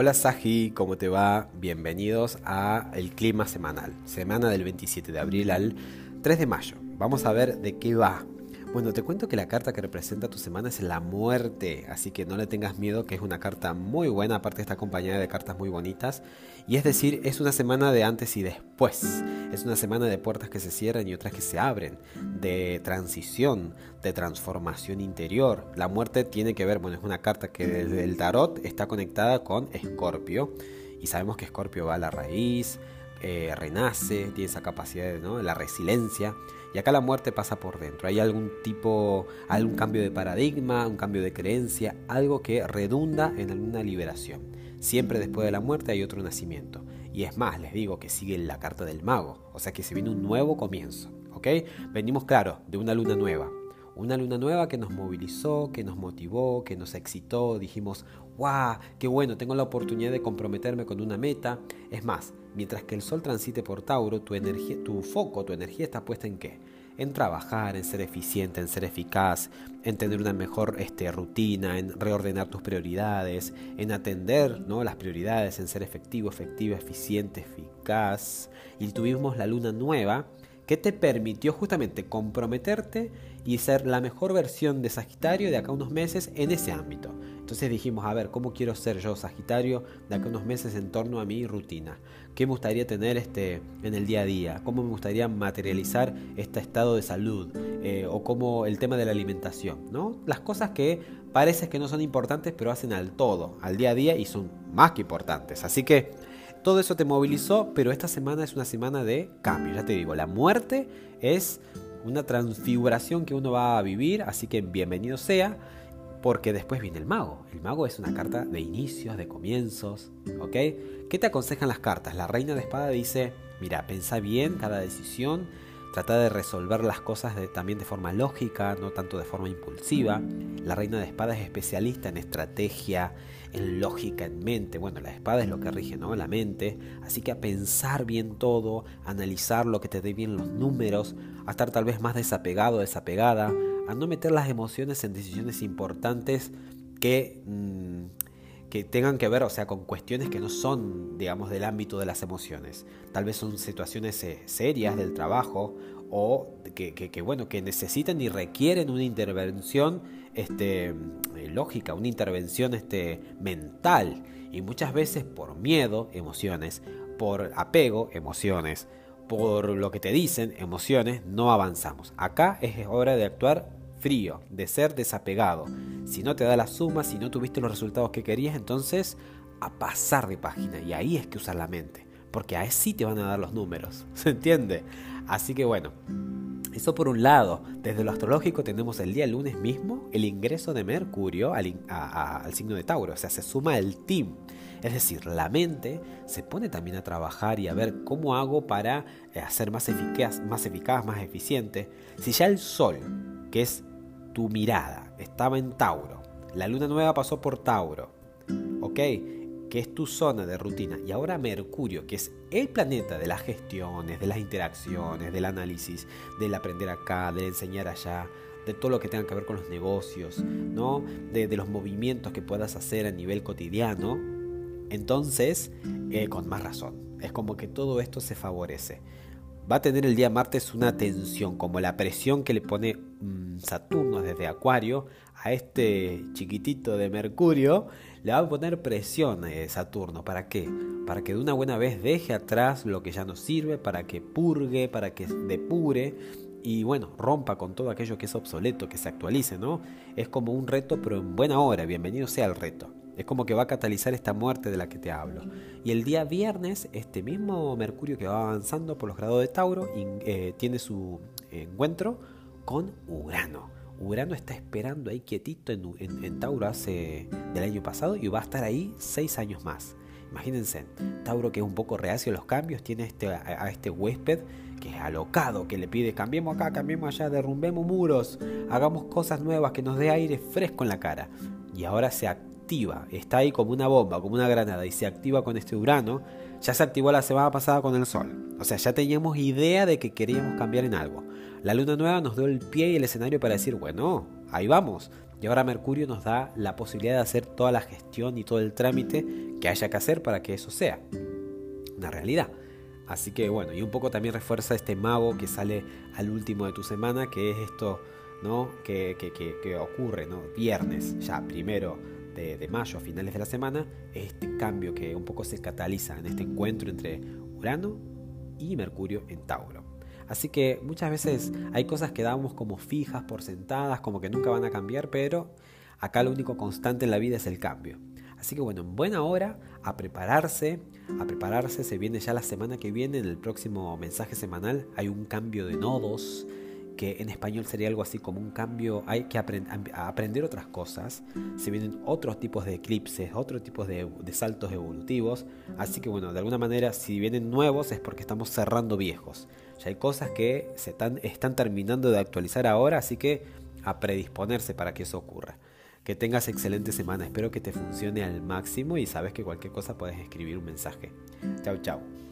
Hola Saji, ¿cómo te va? Bienvenidos a el clima semanal, semana del 27 de abril al 3 de mayo. Vamos a ver de qué va bueno, te cuento que la carta que representa tu semana es la muerte, así que no le tengas miedo, que es una carta muy buena, aparte está acompañada de cartas muy bonitas. Y es decir, es una semana de antes y después. Es una semana de puertas que se cierran y otras que se abren, de transición, de transformación interior. La muerte tiene que ver, bueno, es una carta que desde el tarot está conectada con Escorpio. Y sabemos que Escorpio va a la raíz, eh, renace, tiene esa capacidad de ¿no? la resiliencia. Y acá la muerte pasa por dentro. Hay algún tipo, algún cambio de paradigma, un cambio de creencia, algo que redunda en alguna liberación. Siempre después de la muerte hay otro nacimiento. Y es más, les digo que sigue la carta del mago. O sea que se viene un nuevo comienzo. ¿Ok? Venimos, claro, de una luna nueva. Una luna nueva que nos movilizó, que nos motivó, que nos excitó. Dijimos, ¡guau! ¡Qué bueno! Tengo la oportunidad de comprometerme con una meta. Es más, mientras que el sol transite por Tauro, tu, energía, tu foco, tu energía está puesta en qué? En trabajar, en ser eficiente, en ser eficaz, en tener una mejor este, rutina, en reordenar tus prioridades, en atender ¿no? las prioridades, en ser efectivo, efectivo, eficiente, eficaz. Y tuvimos la luna nueva que te permitió justamente comprometerte y ser la mejor versión de Sagitario de acá a unos meses en ese ámbito. Entonces dijimos, a ver, ¿cómo quiero ser yo Sagitario de acá a unos meses en torno a mi rutina? ¿Qué me gustaría tener este, en el día a día? ¿Cómo me gustaría materializar este estado de salud? Eh, o como el tema de la alimentación, ¿no? Las cosas que parece que no son importantes, pero hacen al todo, al día a día y son más que importantes. Así que todo eso te movilizó, pero esta semana es una semana de cambio. Ya te digo, la muerte es una transfiguración que uno va a vivir, así que bienvenido sea, porque después viene el mago. El mago es una carta de inicios, de comienzos, ¿ok? ¿Qué te aconsejan las cartas? La reina de espada dice, mira, pensa bien cada decisión, trata de resolver las cosas también de forma lógica, no tanto de forma impulsiva. La reina de espada es especialista en estrategia, en lógica, en mente. Bueno, la espada es lo que rige, ¿no? La mente. Así que a pensar bien todo, analizar lo que te dé bien los números, a estar tal vez más desapegado, desapegada, a no meter las emociones en decisiones importantes que, mm, que tengan que ver, o sea, con cuestiones que no son, digamos, del ámbito de las emociones. Tal vez son situaciones eh, serias del trabajo o que, bueno, que necesitan y requieren una intervención este, eh, lógica, una intervención este, mental. Y muchas veces por miedo, emociones, por apego, emociones, por lo que te dicen, emociones, no avanzamos. Acá es hora de actuar frío, de ser desapegado. Si no te da la suma, si no tuviste los resultados que querías, entonces a pasar de página. Y ahí es que usar la mente. Porque ahí sí te van a dar los números. ¿Se entiende? Así que bueno, eso por un lado, desde lo astrológico tenemos el día lunes mismo el ingreso de Mercurio al, signo de Tauro, o sea, se suma el team. Es decir, la mente se pone también a trabajar y a ver cómo hago para eh, hacer más eficaz, más eficaz, más eficiente. Si ya el Sol, que es tu mirada, estaba en Tauro, la luna nueva pasó por Tauro, ¿ok? que es tu zona de rutina, y ahora Mercurio, que es el planeta de las gestiones, de las interacciones, del análisis, del aprender acá, del enseñar allá, de todo lo que tenga que ver con los negocios, ¿no? De, los movimientos que puedas hacer a nivel cotidiano, entonces, eh, con más razón, es como que todo esto se favorece. Va a tener el día martes una tensión, como la presión que le pone mm, Saturno desde Acuario a este chiquitito de Mercurio, le va a poner presión a Saturno. ¿Para qué? Para que de una buena vez deje atrás lo que ya no sirve, para que purgue, para que depure y bueno, rompa con todo aquello que es obsoleto, que se actualice, ¿no? Es como un reto, pero en buena hora, bienvenido sea el reto. Es como que va a catalizar esta muerte de la que te hablo. Y el día viernes, este mismo Mercurio que va avanzando por los grados de Tauro eh, tiene su encuentro con Urano. Urano está esperando ahí quietito en, Tauro hace del año pasado y va a estar ahí seis años más. Imagínense, Tauro que es un poco reacio a los cambios, tiene este, a, este huésped que es alocado, que le pide cambiemos acá, cambiemos allá, derrumbemos muros, hagamos cosas nuevas, que nos dé aire fresco en la cara. Y ahora se está ahí como una bomba, como una granada, y se activa con este Urano. Ya se activó la semana pasada con el Sol. O sea, ya teníamos idea de que queríamos cambiar en algo. La luna nueva nos dio el pie y el escenario para decir, bueno, ahí vamos. Y ahora Mercurio nos da la posibilidad de hacer toda la gestión y todo el trámite que haya que hacer para que eso sea una realidad. Así que bueno, y un poco también refuerza este mago que sale al último de tu semana, que es esto ¿no? que, que, ocurre, ¿no? viernes, ya primero de, mayo, a finales de la semana, este cambio que un poco se cataliza en este encuentro entre Urano y Mercurio en Tauro. Así que muchas veces hay cosas que damos como fijas, por sentadas, como que nunca van a cambiar, pero acá lo único constante en la vida es el cambio. Así que bueno, en buena hora a prepararse, a prepararse, se viene ya la semana que viene, en el próximo mensaje semanal hay un cambio de nodos, que en español sería algo así como un cambio, hay que aprender otras cosas, se vienen otros tipos de eclipses, otros tipos de, saltos evolutivos, así que bueno, de alguna manera si vienen nuevos es porque estamos cerrando viejos, ya hay cosas que se están, están terminando de actualizar ahora, así que a predisponerse para que eso ocurra. Que tengas excelente semana, espero que te funcione al máximo y sabes que cualquier cosa puedes escribir un mensaje. Chao, chao.